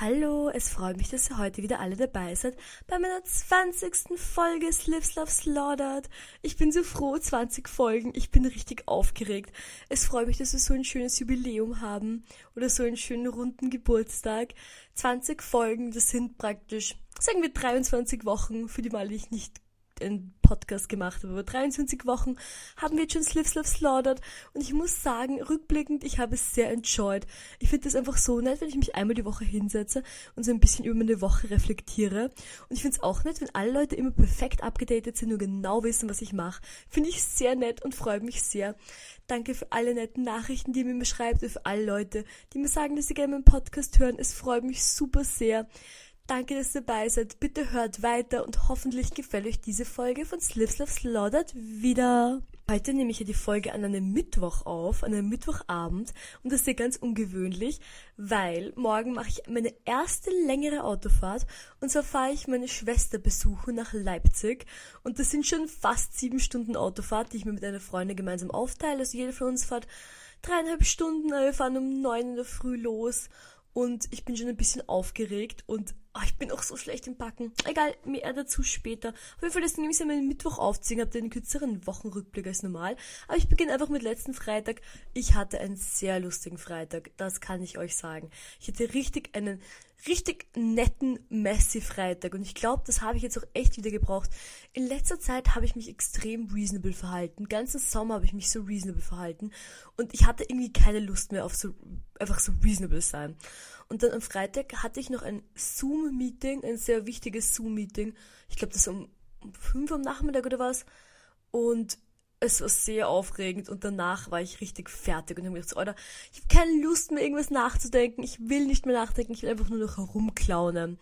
Hallo, es freut mich, dass ihr heute wieder alle dabei seid bei meiner 20. Folge Slips Love Slaughtered. Ich bin so froh, 20 Folgen. Ich bin richtig aufgeregt. Es freut mich, dass wir so ein schönes Jubiläum haben oder so einen schönen runden Geburtstag. 20 Folgen, das sind praktisch, sagen wir 23 Wochen, für die Mal, ich nicht einen Podcast gemacht habe. Über 23 Wochen haben wir jetzt schon Slip Slip Slaughtered und ich muss sagen, rückblickend, ich habe es sehr enjoyed. Ich finde das einfach so nett, wenn ich mich einmal die Woche hinsetze und so ein bisschen über meine Woche reflektiere. Und ich finde es auch nett, wenn alle Leute immer perfekt abgedatet sind und genau wissen, was ich mache. Finde ich sehr nett und freut mich sehr. Danke für alle netten Nachrichten, die ihr mir schreibt und für alle Leute, die mir sagen, dass sie gerne meinen Podcast hören. Es freut mich super sehr. Danke, dass ihr dabei seid. Bitte hört weiter und hoffentlich gefällt euch diese Folge von Slips Love Slaughtered wieder. Heute nehme ich ja die Folge an einem Mittwoch auf, an einem Mittwochabend und das ist ja ganz ungewöhnlich, weil morgen mache ich meine erste längere Autofahrt und zwar fahre ich meine Schwester besuchen nach Leipzig und das sind schon fast sieben Stunden Autofahrt, die ich mir mit einer Freundin gemeinsam aufteile. Also jeder von uns fährt dreieinhalb Stunden, wir fahren um neun in der Früh los und ich bin schon ein bisschen aufgeregt und oh, ich bin auch so schlecht im Backen. Egal, mehr dazu später. Auf jeden Fall, das nehme ich ja meinen Mittwoch aufziehen, habt einen kürzeren Wochenrückblick als normal. Aber ich beginne einfach mit letzten Freitag. Ich hatte einen sehr lustigen Freitag, das kann ich euch sagen. Ich hatte richtig einen richtig netten Messi-Freitag und ich glaube, das habe ich jetzt auch echt wieder gebraucht. In letzter Zeit habe ich mich extrem reasonable verhalten. ganzen Sommer habe ich mich so reasonable verhalten und ich hatte irgendwie keine Lust mehr auf so einfach so reasonable sein. Und dann am Freitag hatte ich noch ein Zoom-Meeting, ein sehr wichtiges Zoom-Meeting. Ich glaube, das um, um 5 Uhr am Nachmittag oder was. Und es war sehr aufregend und danach war ich richtig fertig und habe mir gedacht, Alter, ich habe keine Lust mehr irgendwas nachzudenken, ich will nicht mehr nachdenken, ich will einfach nur noch herumklaunen.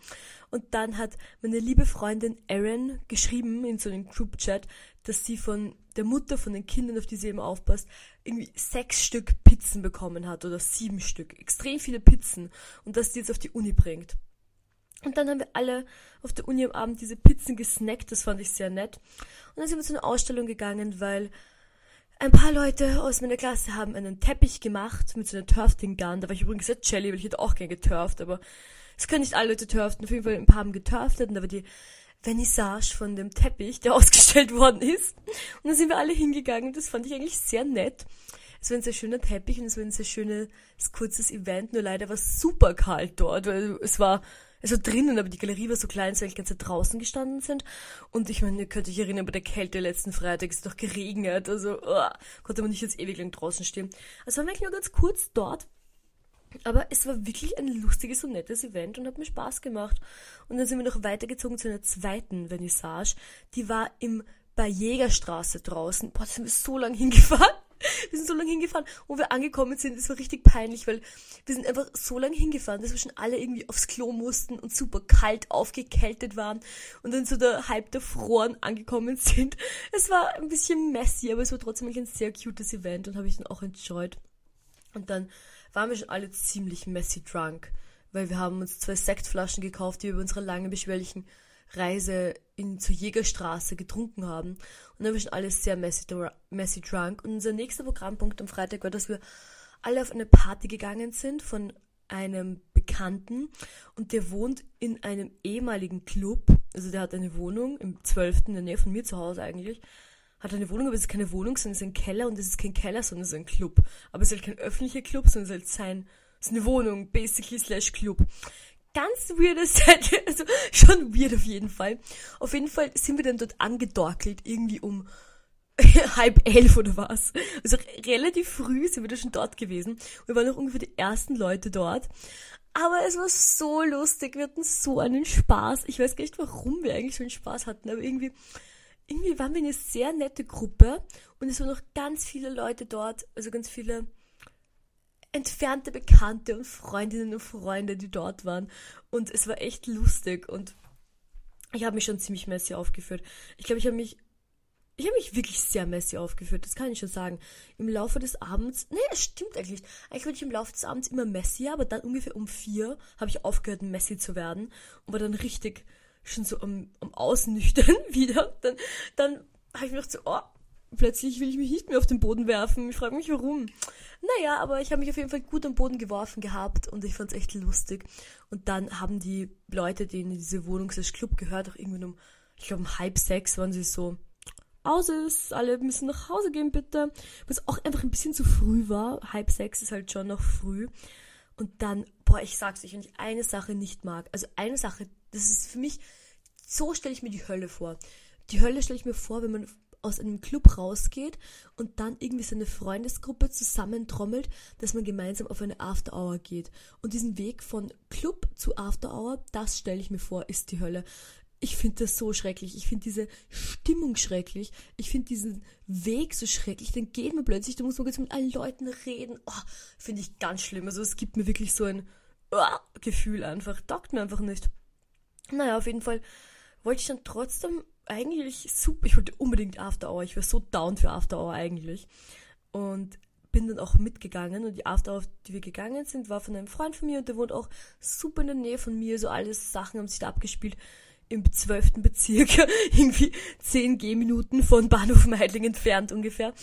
Und dann hat meine liebe Freundin Erin geschrieben in so einem Group-Chat, dass sie von der Mutter von den Kindern, auf die sie eben aufpasst, irgendwie sechs Stück Pizzen bekommen hat oder sieben Stück. Extrem viele Pizzen und dass sie jetzt auf die Uni bringt. Und dann haben wir alle auf der Uni am Abend diese Pizzen gesnackt, das fand ich sehr nett. Und dann sind wir zu einer Ausstellung gegangen, weil ein paar Leute aus meiner Klasse haben einen Teppich gemacht mit so einer Turfting Gun. Da war ich übrigens sehr jelly, weil ich hätte auch gern geturft, aber es können nicht alle Leute turften. Auf jeden Fall ein paar haben geturftet und da war die Vernissage von dem Teppich, der ausgestellt worden ist. Und dann sind wir alle hingegangen. Das fand ich eigentlich sehr nett. Es war ein sehr schöner Teppich und es war ein sehr schönes, kurzes Event. Nur leider war es super kalt dort, weil es war also drinnen, aber die Galerie war so klein, dass wir die ganze Zeit draußen gestanden sind. Und ich meine, ihr könnt euch erinnern, bei der Kälte letzten Freitag ist es doch geregnet, also oh, konnte man nicht jetzt ewig lang draußen stehen. Also waren wir eigentlich nur ganz kurz dort. Aber es war wirklich ein lustiges und nettes Event und hat mir Spaß gemacht. Und dann sind wir noch weitergezogen zu einer zweiten Vernissage. Die war im bei Jägerstraße draußen. Boah, da sind wir so lang hingefahren. Wir sind so lange hingefahren, wo wir angekommen sind. Es war richtig peinlich, weil wir sind einfach so lange hingefahren, dass wir schon alle irgendwie aufs Klo mussten und super kalt aufgekältet waren und dann so der halb der Froren angekommen sind. Es war ein bisschen messy, aber es war trotzdem ein sehr cutes Event und habe ich dann auch enjoyed. Und dann waren wir schon alle ziemlich messy drunk, weil wir haben uns zwei Sektflaschen gekauft, die wir über unsere lange beschwerlichen Reise in, zur Jägerstraße getrunken haben. Und dann wir schon alles sehr messy, messy drunk. Und unser nächster Programmpunkt am Freitag war, dass wir alle auf eine Party gegangen sind von einem Bekannten und der wohnt in einem ehemaligen Club. Also der hat eine Wohnung im 12. in der Nähe von mir zu Hause eigentlich. Hat eine Wohnung, aber es ist keine Wohnung, sondern es ist ein Keller und es ist kein Keller, sondern es ist ein Club. Aber es ist halt kein öffentlicher Club, sondern es ist halt sein, es ist eine Wohnung, basically slash Club ganz weirde Set, also schon weird auf jeden Fall. Auf jeden Fall sind wir dann dort angedorkelt, irgendwie um halb elf oder was. Also relativ früh sind wir da schon dort gewesen. Wir waren auch ungefähr die ersten Leute dort. Aber es war so lustig, wir hatten so einen Spaß. Ich weiß gar nicht, warum wir eigentlich so einen Spaß hatten, aber irgendwie, irgendwie waren wir eine sehr nette Gruppe und es waren noch ganz viele Leute dort, also ganz viele entfernte Bekannte und Freundinnen und Freunde, die dort waren. Und es war echt lustig und ich habe mich schon ziemlich messy aufgeführt. Ich glaube, ich habe mich ich habe mich wirklich sehr messy aufgeführt, das kann ich schon sagen. Im Laufe des Abends, nee, es stimmt eigentlich. Eigentlich wurde ich im Laufe des Abends immer messier, aber dann ungefähr um vier habe ich aufgehört, messy zu werden und war dann richtig schon so am, am Ausnüchtern wieder. Dann, dann habe ich mir gedacht so, oh, plötzlich will ich mich nicht mehr auf den Boden werfen. Ich frage mich warum. Naja, aber ich habe mich auf jeden Fall gut am Boden geworfen gehabt und ich fand es echt lustig. Und dann haben die Leute, denen diese Wohnung slash Club gehört, auch irgendwie um, ich glaube um halb sechs waren sie so, aus ist, alle müssen nach Hause gehen bitte. Was auch einfach ein bisschen zu früh war. Halb sechs ist halt schon noch früh. Und dann, boah, ich sag's euch, wenn ich eine Sache nicht mag, also eine Sache, das ist für mich, so stelle ich mir die Hölle vor. Die Hölle stelle ich mir vor, wenn man aus einem Club rausgeht und dann irgendwie seine Freundesgruppe zusammentrommelt, dass man gemeinsam auf eine After Hour geht. Und diesen Weg von Club zu After Hour, das stelle ich mir vor, ist die Hölle. Ich finde das so schrecklich. Ich finde diese Stimmung schrecklich. Ich finde diesen Weg so schrecklich. Dann geht man plötzlich, da muss man jetzt mit allen Leuten reden. Oh, finde ich ganz schlimm. Also es gibt mir wirklich so ein oh, Gefühl einfach. Taugt mir einfach nicht. Naja, auf jeden Fall wollte ich dann trotzdem eigentlich super. Ich wollte unbedingt After Hour. Ich war so down für After Hour eigentlich. Und bin dann auch mitgegangen und die After auf die wir gegangen sind, war von einem Freund von mir und der wohnt auch super in der Nähe von mir. So alles Sachen haben sich da abgespielt im zwölften Bezirk, irgendwie zehn Gehminuten von Bahnhof Meidling entfernt ungefähr.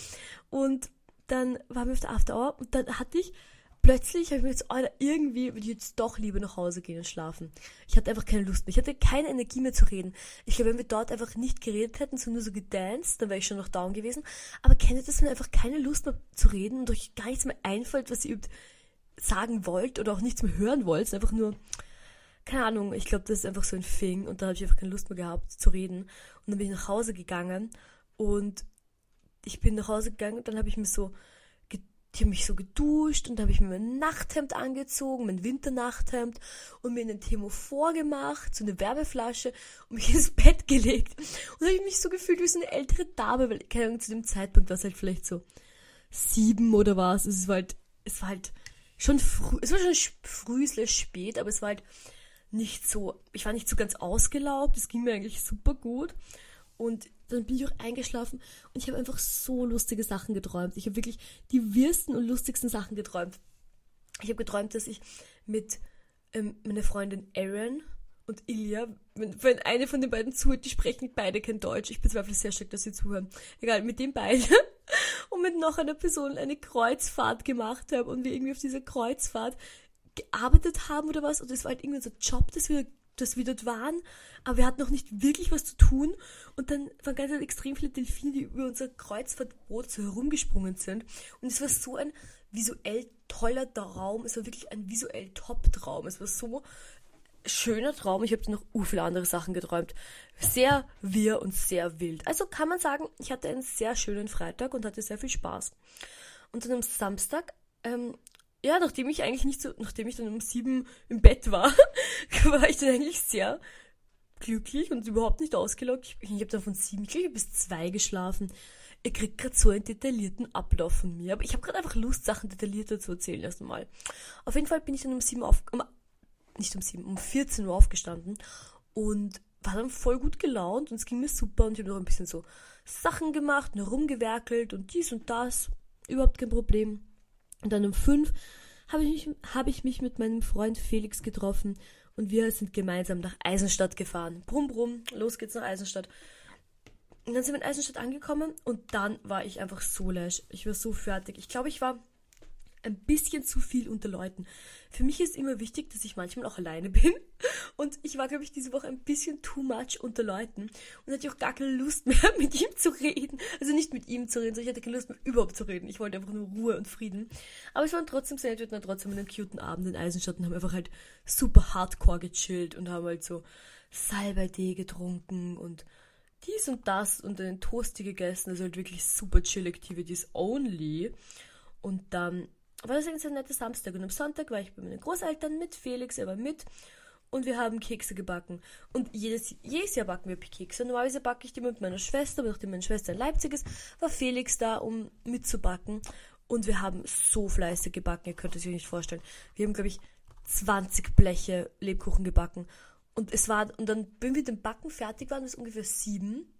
Und dann waren wir auf der After Hour und dann hatte ich plötzlich, habe ich mir jetzt, Alter, irgendwie würde ich jetzt doch lieber nach Hause gehen und schlafen. Ich hatte einfach keine Lust mehr. Ich hatte keine Energie mehr zu reden. Ich glaube, wenn wir dort einfach nicht geredet hätten, sondern nur so gedanced, dann wäre ich schon noch down gewesen. Aber kennt ihr das, wenn einfach keine Lust mehr zu reden und euch gar nichts mehr einfällt, was ihr sagen wollt oder auch nichts mehr hören wollt, einfach nur keine Ahnung, ich glaube, das ist einfach so ein Thing und da habe ich einfach keine Lust mehr gehabt zu reden. Und dann bin ich nach Hause gegangen und ich bin nach Hause gegangen und dann habe ich mir so, ich habe mich so geduscht und dann habe ich mir mein Nachthemd angezogen, mein Winternachthemd und mir einen Themo vorgemacht, so eine Wärmeflasche und mich ins Bett gelegt. Und habe ich mich so gefühlt wie so eine ältere Dame, weil, keine Ahnung, zu dem Zeitpunkt war es halt vielleicht so sieben oder was. Es war halt, es war halt schon früh, es war schon früh, spät, aber es war halt nicht so, ich war nicht so ganz ausgelaugt, es ging mir eigentlich super gut. Und dann bin ich auch eingeschlafen und ich habe einfach so lustige Sachen geträumt. Ich habe wirklich die wirsten und lustigsten Sachen geträumt. Ich habe geträumt, dass ich mit ähm, meiner Freundin Erin und Ilja, wenn, wenn eine von den beiden zuhört, die sprechen beide kein Deutsch. Ich bezweifle sehr stark, dass sie zuhören. Egal, mit den beiden und mit noch einer Person eine Kreuzfahrt gemacht habe und wir irgendwie auf dieser Kreuzfahrt gearbeitet haben oder was. Und es war halt irgendwie unser Job, dass wir, dass wir dort waren. Aber wir hatten noch nicht wirklich was zu tun. Und dann waren ganz extrem viele Delfine, die über unser Kreuzfahrtboot so herumgesprungen sind. Und es war so ein visuell toller Traum. Es war wirklich ein visuell Top-Traum. Es war so schöner Traum. Ich habe noch u viele andere Sachen geträumt. Sehr wirr und sehr wild. Also kann man sagen, ich hatte einen sehr schönen Freitag und hatte sehr viel Spaß. Und dann am Samstag ähm, ja, nachdem ich eigentlich nicht so, nachdem ich dann um sieben im Bett war, war ich dann eigentlich sehr glücklich und überhaupt nicht ausgelockt. Ich, ich habe dann von sieben ich bis zwei geschlafen. Ihr kriegt gerade so einen detaillierten Ablauf von mir, aber ich habe gerade einfach Lust, Sachen detaillierter zu erzählen erst einmal. Auf jeden Fall bin ich dann um sieben auf, um, nicht um sieben, um 14 Uhr aufgestanden und war dann voll gut gelaunt und es ging mir super und ich habe noch ein bisschen so Sachen gemacht, nur rumgewerkelt und dies und das. Überhaupt kein Problem. Und dann um fünf habe ich, mich, hab ich mich mit meinem Freund Felix getroffen und wir sind gemeinsam nach Eisenstadt gefahren. Brumm, brumm, los geht's nach Eisenstadt. Und dann sind wir in Eisenstadt angekommen und dann war ich einfach so lash. Ich war so fertig. Ich glaube, ich war ein bisschen zu viel unter Leuten. Für mich ist immer wichtig, dass ich manchmal auch alleine bin. Und ich war, glaube ich, diese Woche ein bisschen too much unter Leuten und hatte auch gar keine Lust mehr, mit ihm zu reden. Also nicht mit ihm zu reden, sondern ich hatte keine Lust mehr, überhaupt zu reden. Ich wollte einfach nur Ruhe und Frieden. Aber es waren trotzdem sehr nett, wir hatten trotzdem einen cuten Abend in Eisenstadt und haben einfach halt super hardcore gechillt und haben halt so Salbei-Tee getrunken und dies und das und einen Toasty gegessen. Also halt wirklich super chill Activities only. Und dann war das ein netter Samstag. Und am Sonntag war ich bei meinen Großeltern mit Felix, er war mit. Und wir haben Kekse gebacken. Und jedes, jedes Jahr backen wir Kekse. Normalerweise backe ich die mit meiner Schwester, aber nachdem meine Schwester in Leipzig ist, war Felix da, um mitzubacken. Und wir haben so fleißig gebacken, ihr könnt es euch nicht vorstellen. Wir haben, glaube ich, 20 Bleche Lebkuchen gebacken. Und es war, und dann, wenn wir den Backen fertig waren, es ungefähr sieben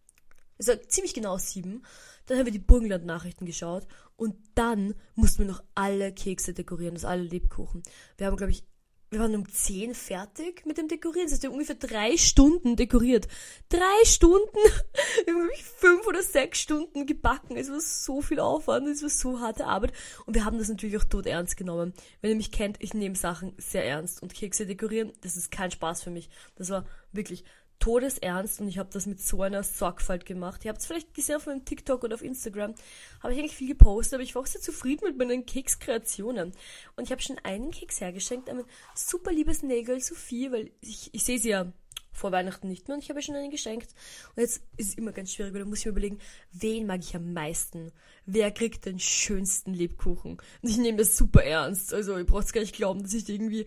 also ziemlich genau sieben. Dann haben wir die Burgenland-Nachrichten geschaut und dann mussten wir noch alle Kekse dekorieren, also alle Lebkuchen. Wir haben, glaube ich, wir waren um 10 fertig mit dem Dekorieren. Das heißt, wir haben ungefähr drei Stunden dekoriert. Drei Stunden! Wir haben wirklich fünf oder sechs Stunden gebacken. Es war so viel Aufwand, es war so harte Arbeit. Und wir haben das natürlich auch tot ernst genommen. Wenn ihr mich kennt, ich nehme Sachen sehr ernst. Und Kekse dekorieren, das ist kein Spaß für mich. Das war wirklich todesernst und ich habe das mit so einer Sorgfalt gemacht. Ihr habt es vielleicht gesehen auf meinem TikTok oder auf Instagram. Habe ich eigentlich viel gepostet, aber ich war auch sehr zufrieden mit meinen Kekskreationen. Und ich habe schon einen Keks hergeschenkt an super liebes Nägel Sophie, weil ich, ich sehe sie ja vor Weihnachten nicht mehr und ich habe schon einen geschenkt. Und jetzt ist es immer ganz schwierig, weil da muss ich mir überlegen, wen mag ich am meisten? Wer kriegt den schönsten Lebkuchen? Und ich nehme das super ernst. Also ihr braucht gar nicht glauben, dass ich irgendwie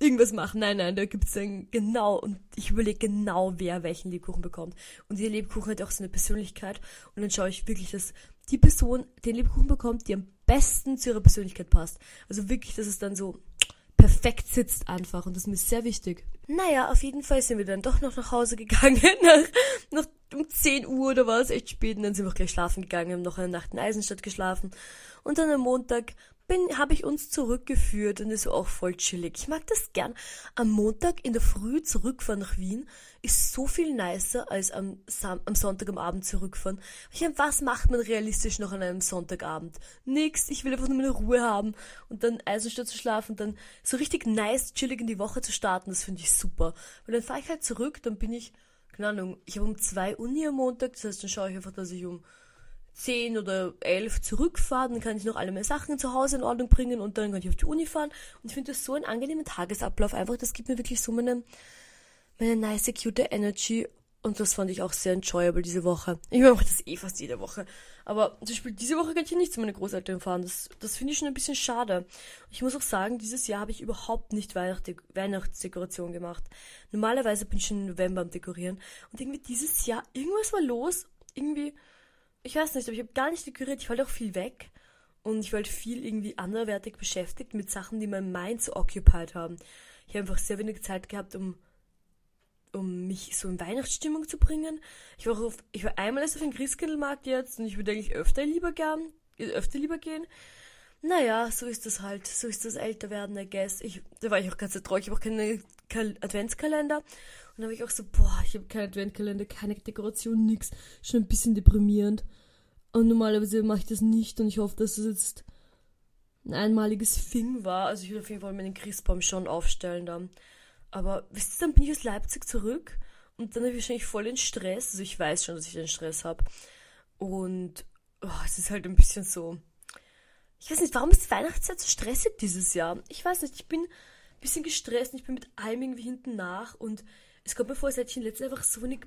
irgendwas machen. Nein, nein, da gibt's dann genau und ich überlege genau, wer welchen Lebkuchen bekommt. Und dieser Lebkuchen hat auch so eine Persönlichkeit und dann schaue ich wirklich, dass die Person den Lebkuchen bekommt, die am besten zu ihrer Persönlichkeit passt. Also wirklich, dass es dann so perfekt sitzt einfach und das ist mir sehr wichtig. Naja, auf jeden Fall sind wir dann doch noch nach Hause gegangen, nach, nach um 10 Uhr oder war es echt spät und dann sind wir auch gleich schlafen gegangen, haben noch eine Nacht in Eisenstadt geschlafen und dann am Montag bin, habe ich uns zurückgeführt und ist auch voll chillig. Ich mag das gern. Am Montag in der Früh zurückfahren nach Wien ist so viel nicer als am, Sam am Sonntag am Abend zurückfahren. Ich meine, was macht man realistisch noch an einem Sonntagabend? Nix. Ich will einfach nur meine Ruhe haben und dann Eisenstadt zu schlafen und dann so richtig nice, chillig in die Woche zu starten. Das finde ich super. Weil dann fahre ich halt zurück, dann bin ich, keine Ahnung, ich habe um zwei Uni am Montag, das heißt, dann schaue ich einfach, dass ich um 10 oder 11 zurückfahre, dann kann ich noch alle meine Sachen zu Hause in Ordnung bringen und dann kann ich auf die Uni fahren. Und ich finde das so einen angenehmen Tagesablauf einfach. Das gibt mir wirklich so meine, meine nice, cute Energy. Und das fand ich auch sehr enjoyable diese Woche. Ich mache das eh fast jede Woche. Aber zum Beispiel diese Woche kann ich nicht zu meinen Großeltern fahren. Das, das finde ich schon ein bisschen schade. Ich muss auch sagen, dieses Jahr habe ich überhaupt nicht Weihnacht Weihnachtsdekoration gemacht. Normalerweise bin ich schon im November am Dekorieren. Und irgendwie dieses Jahr, irgendwas war los. Irgendwie, ich weiß nicht, aber ich habe gar nicht dekoriert. Ich wollte auch viel weg. Und ich wollte viel irgendwie anderwertig beschäftigt mit Sachen, die mein Mind so occupied haben. Ich habe einfach sehr wenig Zeit gehabt, um, um mich so in Weihnachtsstimmung zu bringen. Ich war, auf, ich war einmal erst auf dem Christkindlmarkt jetzt und ich würde eigentlich öfter lieber gern, öfter lieber gehen. Naja, so ist das halt. So ist das Älterwerden, I guess. Ich, da war ich auch ganz traurig. Ich habe auch keinen Adventskalender. Und dann habe ich auch so, boah, ich habe keinen Adventkalender, keine Dekoration, nix. Schon ein bisschen deprimierend. Und normalerweise mache ich das nicht und ich hoffe, dass es jetzt ein einmaliges Thing war. Also ich würde auf jeden Fall meinen Christbaum schon aufstellen dann. Aber wisst ihr, dann bin ich aus Leipzig zurück und dann habe ich wahrscheinlich voll den Stress. Also ich weiß schon, dass ich den Stress habe. Und oh, es ist halt ein bisschen so. Ich weiß nicht, warum ist Weihnachtszeit so stressig dieses Jahr? Ich weiß nicht, ich bin ein bisschen gestresst und ich bin mit allem irgendwie hinten nach und es kommt mir vor, als hätte ich in letzter einfach so wenig,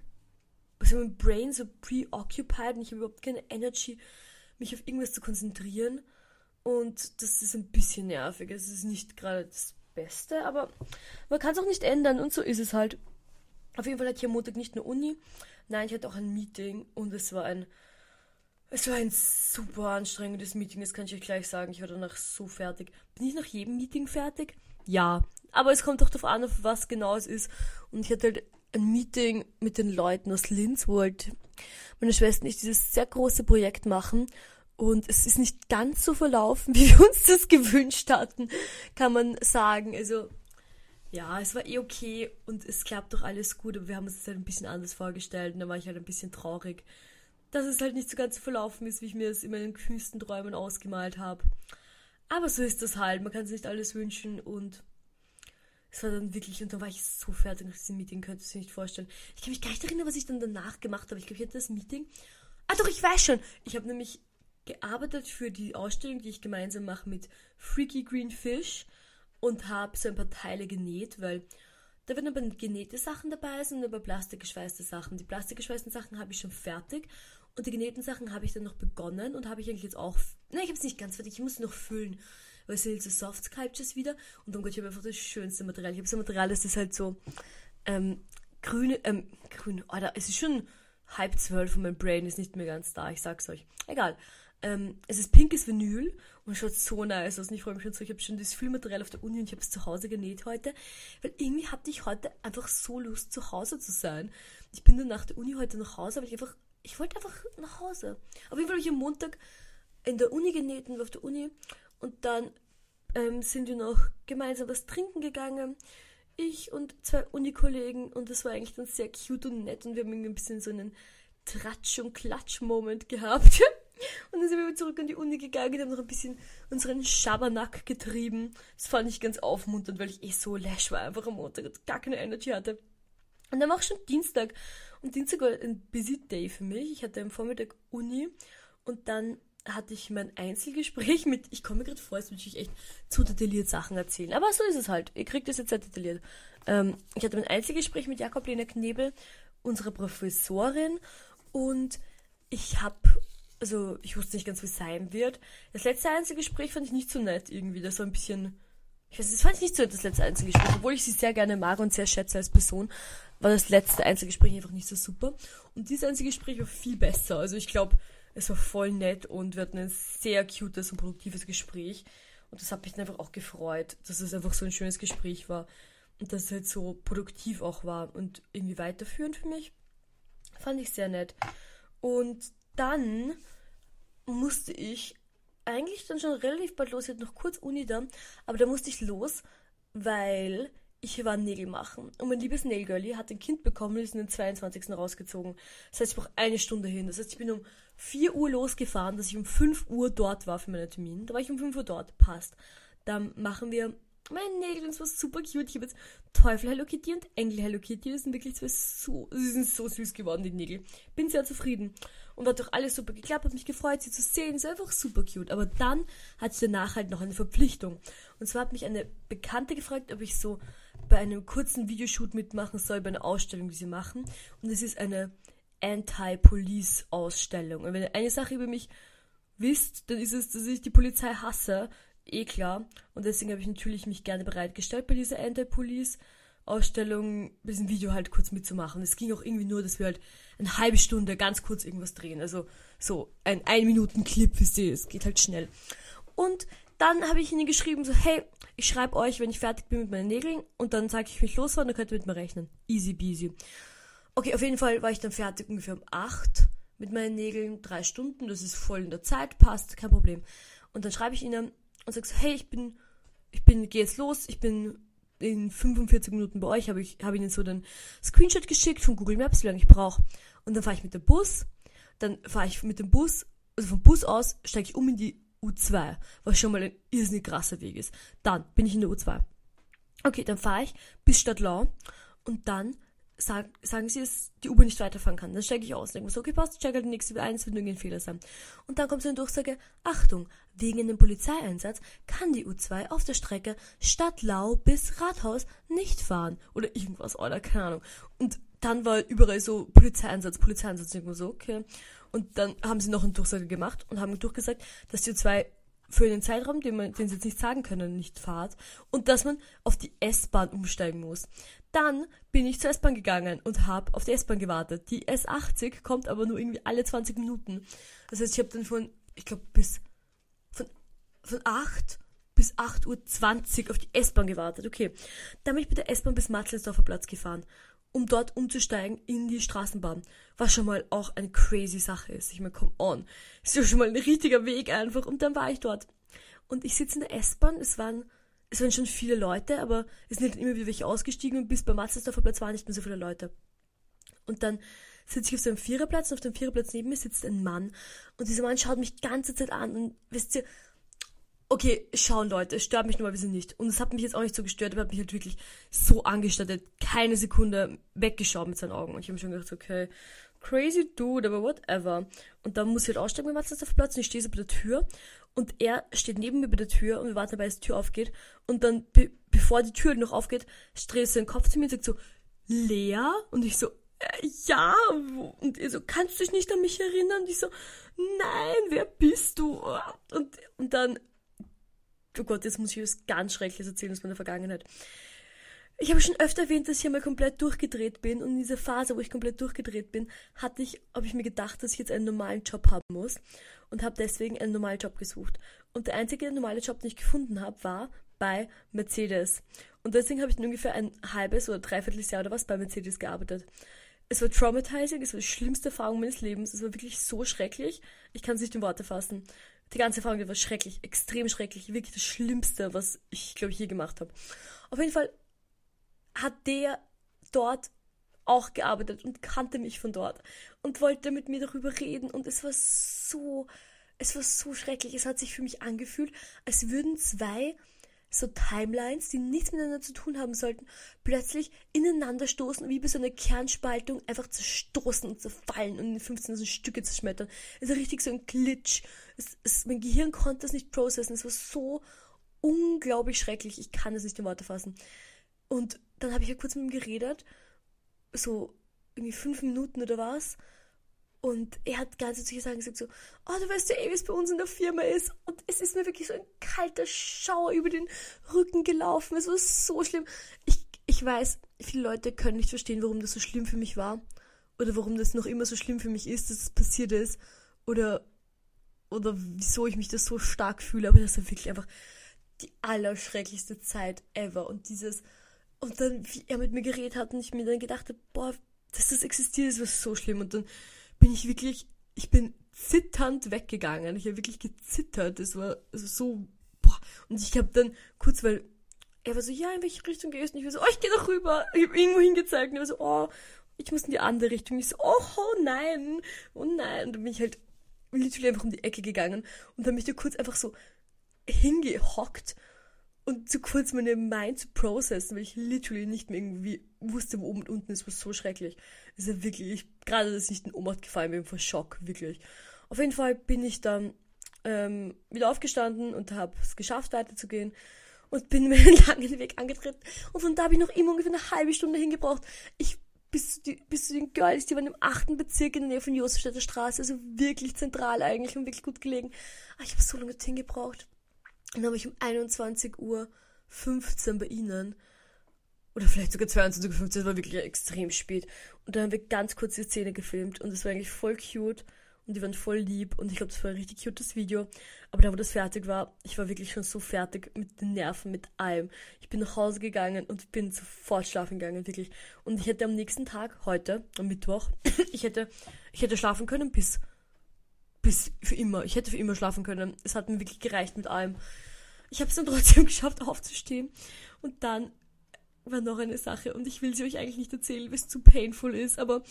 also mein Brain so preoccupied und ich habe überhaupt keine Energy, mich auf irgendwas zu konzentrieren. Und das ist ein bisschen nervig. Es ist nicht gerade das Beste, aber man kann es auch nicht ändern und so ist es halt. Auf jeden Fall hatte ich am Montag nicht nur Uni, nein, ich hatte auch ein Meeting und es war ein, es war ein super anstrengendes Meeting, das kann ich euch gleich sagen. Ich war danach so fertig. Bin ich nach jedem Meeting fertig? Ja, aber es kommt doch darauf an, auf was genau es ist. Und ich hatte halt ein Meeting mit den Leuten aus Linz, wo halt meine Schwester und ich dieses sehr große Projekt machen. Und es ist nicht ganz so verlaufen, wie wir uns das gewünscht hatten, kann man sagen. Also, ja, es war eh okay und es klappt doch alles gut, aber wir haben uns das halt ein bisschen anders vorgestellt und da war ich halt ein bisschen traurig, dass es halt nicht so ganz so verlaufen ist, wie ich mir es in meinen kühnsten Träumen ausgemalt habe. Aber so ist das halt, man kann sich nicht alles wünschen und es war dann wirklich, und dann war ich so fertig nach diesem Meeting, könntest du dir nicht vorstellen. Ich kann mich gar nicht erinnern, was ich dann danach gemacht habe. Ich glaube, ich hatte das Meeting. Ah doch, ich weiß schon. Ich habe nämlich gearbeitet für die Ausstellung, die ich gemeinsam mache mit Freaky Green Fish und habe so ein paar Teile genäht, weil da werden aber genähte Sachen dabei sein und aber plastikgeschweißte Sachen. Die plastikgeschweißten Sachen habe ich schon fertig und die genähten Sachen habe ich dann noch begonnen und habe ich eigentlich jetzt auch. Nein, ich habe es nicht ganz fertig, ich muss noch füllen weil es sind so Soft Sculptures wieder. Und dann Gott, ich habe einfach das schönste Material. Ich habe so ein Material, das ist halt so ähm, grüne, ähm, grün, Alter, es ist schon halb zwölf und mein Brain ist nicht mehr ganz da, ich sag's euch. Egal. Ähm, es ist pinkes Vinyl und schaut so nice aus. Und ich freue mich schon so. Ich habe schon das Füllmaterial auf der Uni und ich habe es zu Hause genäht heute. Weil irgendwie hatte ich heute einfach so Lust, zu Hause zu sein. Ich bin dann nach der Uni heute nach Hause, aber ich einfach, ich wollte einfach nach Hause. Auf jeden Fall habe ich am Montag in der Uni genäht und auf der Uni und dann ähm, sind wir noch gemeinsam was trinken gegangen. Ich und zwei Unikollegen und das war eigentlich dann sehr cute und nett und wir haben irgendwie ein bisschen so einen Tratsch- und Klatsch-Moment gehabt. Und dann sind wir wieder zurück an die Uni gegangen, haben noch ein bisschen unseren Schabernack getrieben. Das fand ich ganz aufmunternd, weil ich eh so lash war, einfach am Montag und gar keine Energy hatte. Und dann war auch schon Dienstag. Und Dienstag war ein busy day für mich. Ich hatte am Vormittag Uni und dann hatte ich mein Einzelgespräch mit, ich komme mir gerade vor, als würde ich echt zu detailliert Sachen erzählen. Aber so ist es halt. Ihr kriegt das jetzt sehr detailliert. Ähm, ich hatte mein Einzelgespräch mit Jakob Lena Knebel, unserer Professorin. Und ich habe also ich wusste nicht ganz, wie es sein wird. Das letzte Einzelgespräch fand ich nicht so nett irgendwie. Das war ein bisschen, ich weiß, das fand ich nicht so das letzte Einzelgespräch. Obwohl ich sie sehr gerne mag und sehr schätze als Person, war das letzte Einzelgespräch einfach nicht so super. Und dieses Einzelgespräch war viel besser. Also ich glaube, es war voll nett und wir hatten ein sehr cutes und produktives Gespräch. Und das hat mich einfach auch gefreut, dass es einfach so ein schönes Gespräch war. Und dass es halt so produktiv auch war und irgendwie weiterführend für mich. Fand ich sehr nett. Und dann musste ich eigentlich dann schon relativ bald los. Ich hatte noch kurz Uni da, aber da musste ich los, weil ich war Nägel machen. Und mein liebes Nailgirlie hat ein Kind bekommen und ist in den 22. rausgezogen. Das heißt, ich brauche eine Stunde hin. Das heißt, ich bin um 4 Uhr losgefahren, dass ich um 5 Uhr dort war für meinen Termin. Da war ich um 5 Uhr dort. Passt. Dann machen wir meine Nägel, das war super cute. Ich habe jetzt Teufel Hello Kitty und Engel Hello Kitty. Das sind wirklich zwei so, sie sind so süß geworden, die Nägel. Bin sehr zufrieden. Und hat doch alles super geklappt, hat mich gefreut, sie zu sehen. Ist einfach super cute. Aber dann hat sie danach halt noch eine Verpflichtung. Und zwar hat mich eine Bekannte gefragt, ob ich so bei einem kurzen Videoshoot mitmachen soll, bei einer Ausstellung, die sie machen. Und es ist eine Anti-Police-Ausstellung. Und wenn ihr eine Sache über mich wisst, dann ist es, dass ich die Polizei hasse eh klar. Und deswegen habe ich natürlich mich gerne bereitgestellt bei dieser Anti-Police. Ausstellung, diesem Video halt kurz mitzumachen. Es ging auch irgendwie nur, dass wir halt eine halbe Stunde ganz kurz irgendwas drehen. Also so ein ein Minuten Clip, wisst ihr, es geht halt schnell. Und dann habe ich ihnen geschrieben, so, hey, ich schreibe euch, wenn ich fertig bin mit meinen Nägeln und dann sage ich, mich los war, dann könnt ihr mit mir rechnen. Easy peasy. Okay, auf jeden Fall war ich dann fertig ungefähr um 8 mit meinen Nägeln, drei Stunden, das ist voll in der Zeit, passt, kein Problem. Und dann schreibe ich ihnen, und sagst, hey, ich bin, ich bin, geh jetzt los, ich bin in 45 Minuten bei euch, habe ich, habe ihnen so den Screenshot geschickt von Google Maps, wie lange ich brauche. Und dann fahre ich mit dem Bus, dann fahre ich mit dem Bus, also vom Bus aus steige ich um in die U2, was schon mal ein irrsinnig krasser Weg ist. Dann bin ich in der U2. Okay, dann fahre ich bis Stadtlau und dann sag, sagen sie, dass die U-Bahn nicht weiterfahren kann. Dann steige ich aus. Denke mir so, okay, passt, steige halt die nächste ein, es wird irgendein Fehler sein. Und dann kommt so eine Durchsage, Achtung, wegen einem Polizeieinsatz kann die U2 auf der Strecke Stadtlau bis Rathaus nicht fahren. Oder irgendwas, oder keine Ahnung. Und dann war überall so Polizeieinsatz, Polizeieinsatz, irgendwo so, okay. Und dann haben sie noch eine Durchsage gemacht und haben durchgesagt, dass die U2 für den Zeitraum, den, man, den sie jetzt nicht sagen können, nicht fahrt und dass man auf die S-Bahn umsteigen muss. Dann bin ich zur S-Bahn gegangen und habe auf die S-Bahn gewartet. Die S80 kommt aber nur irgendwie alle 20 Minuten. Das heißt, ich habe dann von, ich glaube, bis von, von 8 bis 8.20 Uhr auf die S-Bahn gewartet. Okay. Dann bin ich mit der S-Bahn bis Matzelsdorfer Platz gefahren, um dort umzusteigen in die Straßenbahn. Was schon mal auch eine crazy Sache ist. Ich meine, come on. Ist ja schon mal ein richtiger Weg einfach. Und dann war ich dort. Und ich sitze in der S-Bahn. Es waren es waren schon viele Leute, aber es sind halt immer wieder welche ausgestiegen und bis beim Matzersdorfer Platz waren nicht mehr so viele Leute. Und dann sitze ich auf so einem Viererplatz und auf dem Viererplatz neben mir sitzt ein Mann und dieser Mann schaut mich die ganze Zeit an und wisst ihr, okay, schauen Leute, es stört mich normalerweise nicht. Und es hat mich jetzt auch nicht so gestört, aber hat mich halt wirklich so angestattet, keine Sekunde weggeschaut mit seinen Augen. Und ich habe schon gedacht, okay, crazy dude, aber whatever. Und dann muss ich halt aussteigen beim Matzersdorfer Platz und ich stehe so bei der Tür und er steht neben mir bei der Tür und wir warten dabei, dass die Tür aufgeht. Und dann, be bevor die Tür noch aufgeht, dreht er seinen Kopf zu mir und sagt so, Lea? Und ich so, äh, ja. Und er so, kannst du dich nicht an mich erinnern? Und ich so, nein, wer bist du? Und, und dann, oh Gott, jetzt muss ich was ganz Schreckliches erzählen aus meiner Vergangenheit. Ich habe schon öfter erwähnt, dass ich einmal komplett durchgedreht bin und in dieser Phase, wo ich komplett durchgedreht bin, hatte ich, habe ich mir gedacht, dass ich jetzt einen normalen Job haben muss und habe deswegen einen normalen Job gesucht. Und der einzige normale Job, den ich gefunden habe, war bei Mercedes. Und deswegen habe ich dann ungefähr ein halbes oder dreiviertel Jahr oder was bei Mercedes gearbeitet. Es war traumatizing, es war die schlimmste Erfahrung meines Lebens. Es war wirklich so schrecklich. Ich kann es nicht in Worte fassen. Die ganze Erfahrung war schrecklich, extrem schrecklich, wirklich das Schlimmste, was ich, glaube ich, je gemacht habe. Auf jeden Fall hat der dort auch gearbeitet und kannte mich von dort und wollte mit mir darüber reden und es war so, es war so schrecklich. Es hat sich für mich angefühlt, als würden zwei so Timelines, die nichts miteinander zu tun haben sollten, plötzlich ineinander stoßen und wie bei so einer Kernspaltung einfach zerstoßen und zerfallen und in 15 Stücke zerschmettern. Es war richtig so ein Glitch. Es, es, mein Gehirn konnte es nicht processen. Es war so unglaublich schrecklich. Ich kann es nicht in Worte fassen. Und dann habe ich ja kurz mit ihm geredet, so irgendwie fünf Minuten oder was. Und er hat ganz zu sagen gesagt so, oh, du weißt ja eh, wie es bei uns in der Firma ist. Und es ist mir wirklich so ein kalter Schauer über den Rücken gelaufen. Es war so schlimm. Ich, ich weiß, viele Leute können nicht verstehen, warum das so schlimm für mich war. Oder warum das noch immer so schlimm für mich ist, dass es passiert ist. Oder, oder wieso ich mich das so stark fühle. Aber das war wirklich einfach die allerschrecklichste Zeit ever. Und dieses, und dann, wie er mit mir geredet hat und ich mir dann gedacht habe, boah, dass das existiert, ist was so schlimm. Und dann bin ich wirklich, ich bin zitternd weggegangen. Ich habe wirklich gezittert. Das war also so, boah. Und ich habe dann kurz, weil er war so, ja, in welche Richtung gehst du? Und ich war so, oh, ich gehe doch rüber. Ich habe irgendwo hingezeigt. Und er war so, oh, ich muss in die andere Richtung. Ich so, oh, oh nein, oh nein. Und dann bin ich halt literally einfach um die Ecke gegangen und dann bin ich da kurz einfach so hingehockt und zu kurz meine Mind zu processen, weil ich literally nicht mehr irgendwie wusste, wo oben und unten ist, was so schrecklich. Ist ja wirklich, gerade dass ich nicht in Ohnmacht gefallen bin, vor Schock, wirklich. Auf jeden Fall bin ich dann ähm, wieder aufgestanden und habe es geschafft, weiterzugehen und bin mir einen langen Weg angetreten. Und von da habe ich noch immer ungefähr eine halbe Stunde hingebraucht. Ich bis zu, die, bis zu den Girls, die waren im achten Bezirk in der Nähe von Josefstädter Straße, also wirklich zentral eigentlich und wirklich gut gelegen. Aber ich habe so lange hingebraucht. Dann habe ich um 21 Uhr 15 bei ihnen. Oder vielleicht sogar 22 Uhr 15, das war wirklich extrem spät. Und dann haben wir ganz kurz die Szene gefilmt und das war eigentlich voll cute und die waren voll lieb und ich glaube, das war ein richtig cutes Video. Aber da, wo das fertig war, ich war wirklich schon so fertig mit den Nerven, mit allem. Ich bin nach Hause gegangen und bin sofort schlafen gegangen, wirklich. Und ich hätte am nächsten Tag, heute, am Mittwoch, ich hätte, ich hätte schlafen können bis, bis für immer. Ich hätte für immer schlafen können. Es hat mir wirklich gereicht mit allem. Ich habe es dann trotzdem geschafft, aufzustehen. Und dann war noch eine Sache und ich will sie euch eigentlich nicht erzählen, weil es zu painful ist, aber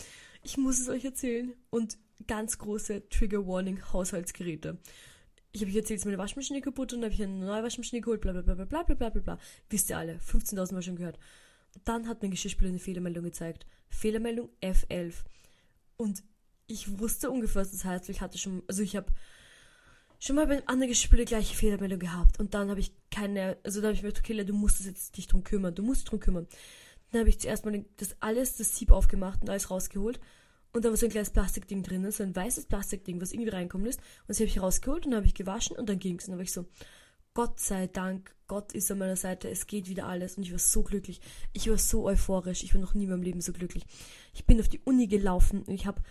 ich muss es euch erzählen. Und ganz große Trigger Warning Haushaltsgeräte. Ich habe euch erzählt, dass meine Waschmaschine kaputt und habe ich eine neue Waschmaschine geholt, bla bla bla bla bla bla bla bla. Wisst ihr alle, 15.000 Mal schon gehört. Dann hat mein Geschirrspüler eine Fehlermeldung gezeigt. Fehlermeldung F11. Und ich wusste ungefähr, was das heißt. Ich hatte schon, also ich habe schon mal bei anderen Geschirrspüler gleiche Fehlermeldung gehabt. Und dann habe ich keine, also da habe ich mir gedacht, okay, du musst es jetzt dich drum kümmern. Du musst dich drum kümmern. Dann habe ich zuerst mal das alles, das Sieb aufgemacht und alles rausgeholt. Und da war so ein kleines Plastikding drin, so ein weißes Plastikding, was irgendwie reinkommen ist. Und das habe ich rausgeholt und dann habe ich gewaschen und dann ging es. Und dann war ich so, Gott sei Dank, Gott ist an meiner Seite, es geht wieder alles. Und ich war so glücklich. Ich war so euphorisch. Ich war noch nie in meinem Leben so glücklich. Ich bin auf die Uni gelaufen und ich habe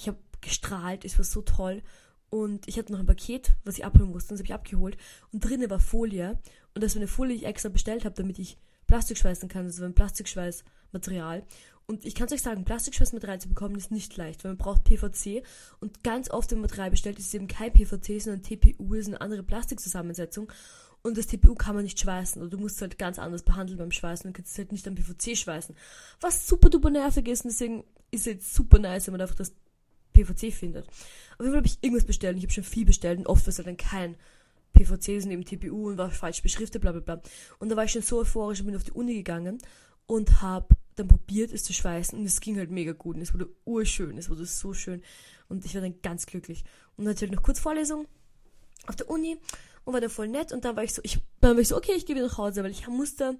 ich hab gestrahlt. Es war so toll. Und ich hatte noch ein Paket, was ich abholen musste. Und das habe ich abgeholt. Und drinnen war Folie. Und das war eine Folie, die ich extra bestellt habe, damit ich Plastik schweißen kann. Das war ein Plastikschweißmaterial. Und ich kann es euch sagen, Plastikschweiß mit reinzubekommen ist nicht leicht, weil man braucht PVC und ganz oft, wenn man Material bestellt, ist es eben kein PVC, sondern TPU ist eine andere Plastikzusammensetzung und das TPU kann man nicht schweißen oder du musst es halt ganz anders behandeln beim Schweißen und kannst es halt nicht am PVC schweißen. Was super duper nervig ist und deswegen ist es jetzt super nice, wenn man einfach das PVC findet. Auf jeden Fall habe ich irgendwas bestellt ich habe schon viel bestellt und oft war es halt dann kein PVC, sondern eben TPU und war falsch beschriftet, bla bla bla. Und da war ich schon so euphorisch und bin auf die Uni gegangen und habe dann probiert, es zu schweißen und es ging halt mega gut und es wurde urschön, es wurde so schön und ich war dann ganz glücklich. Und dann hatte ich halt noch kurz Vorlesung auf der Uni und war dann voll nett und dann war ich so, ich, dann war ich so, okay, ich gehe wieder nach Hause, weil ich musste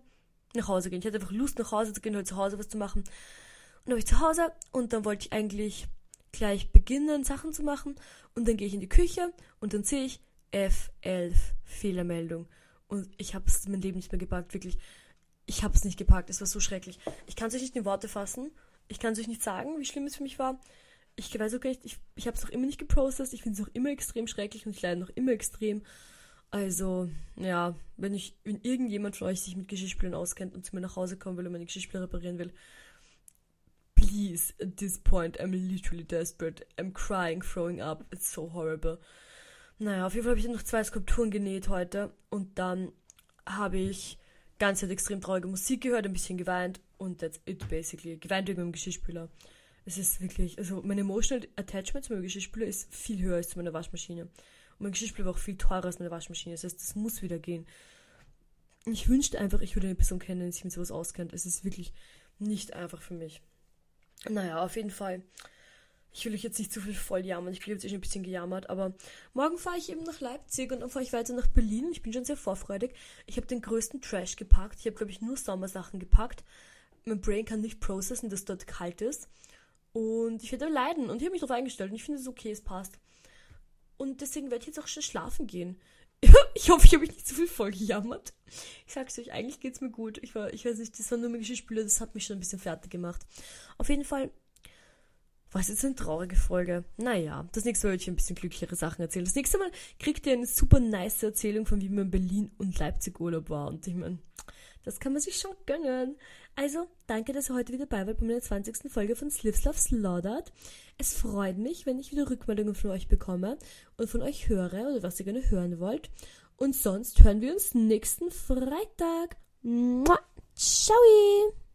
nach Hause gehen. Ich hatte einfach Lust nach Hause zu gehen, halt zu Hause was zu machen. Und dann war ich zu Hause und dann wollte ich eigentlich gleich beginnen, Sachen zu machen und dann gehe ich in die Küche und dann sehe ich F11 Fehlermeldung und ich habe es mein Leben nicht mehr gepackt, wirklich ich habe es nicht gepackt. Es war so schrecklich. Ich kann es euch nicht in Worte fassen. Ich kann es euch nicht sagen, wie schlimm es für mich war. Ich weiß auch nicht, ich, ich habe es noch immer nicht geprocessed. Ich finde es noch immer extrem schrecklich und ich leide noch immer extrem. Also, ja, wenn ich, wenn irgendjemand von euch sich mit Geschirrspülern auskennt und zu mir nach Hause kommen will und meine Geschirrspüler reparieren will, please, at this point, I'm literally desperate. I'm crying, throwing up. It's so horrible. Naja, auf jeden Fall habe ich noch zwei Skulpturen genäht heute und dann habe ich ganz halt extrem traurige Musik gehört, ein bisschen geweint und that's it basically. Geweint wegen meinem Geschirrspüler. Es ist wirklich, also mein emotional Attachment zu meinem Geschirrspüler ist viel höher als zu meiner Waschmaschine. Und mein Geschirrspüler war auch viel teurer als meine Waschmaschine. Das heißt, das muss wieder gehen. Ich wünschte einfach, ich würde eine Person kennen, die sich mit sowas auskennt. Es ist wirklich nicht einfach für mich. Naja, auf jeden Fall. Ich will euch jetzt nicht zu viel voll jammern. Ich bin jetzt eh schon ein bisschen gejammert, aber morgen fahre ich eben nach Leipzig und dann fahre ich weiter nach Berlin. Ich bin schon sehr vorfreudig. Ich habe den größten Trash gepackt. Ich habe, glaube ich, nur Sommersachen gepackt. Mein Brain kann nicht processen, dass dort kalt ist. Und ich werde leiden. Und ich habe mich darauf eingestellt. Und ich finde es okay, es passt. Und deswegen werde ich jetzt auch schon schlafen gehen. ich hoffe, ich habe nicht zu viel voll gejammert. Ich sag's euch, eigentlich geht's mir gut. Ich war, ich weiß nicht, das mein Geschirrspüler, das hat mich schon ein bisschen fertig gemacht. Auf jeden Fall war es jetzt eine traurige Folge. Naja, das nächste Mal werde ich ein bisschen glücklichere Sachen erzählen. Das nächste Mal kriegt ihr eine super nice Erzählung von wie man in Berlin und Leipzig Urlaub war. Und ich meine, das kann man sich schon gönnen. Also, danke, dass ihr heute wieder dabei wart bei meiner 20. Folge von Slivslav Slaughtered. Es freut mich, wenn ich wieder Rückmeldungen von euch bekomme und von euch höre oder was ihr gerne hören wollt. Und sonst hören wir uns nächsten Freitag. Mua. Ciao!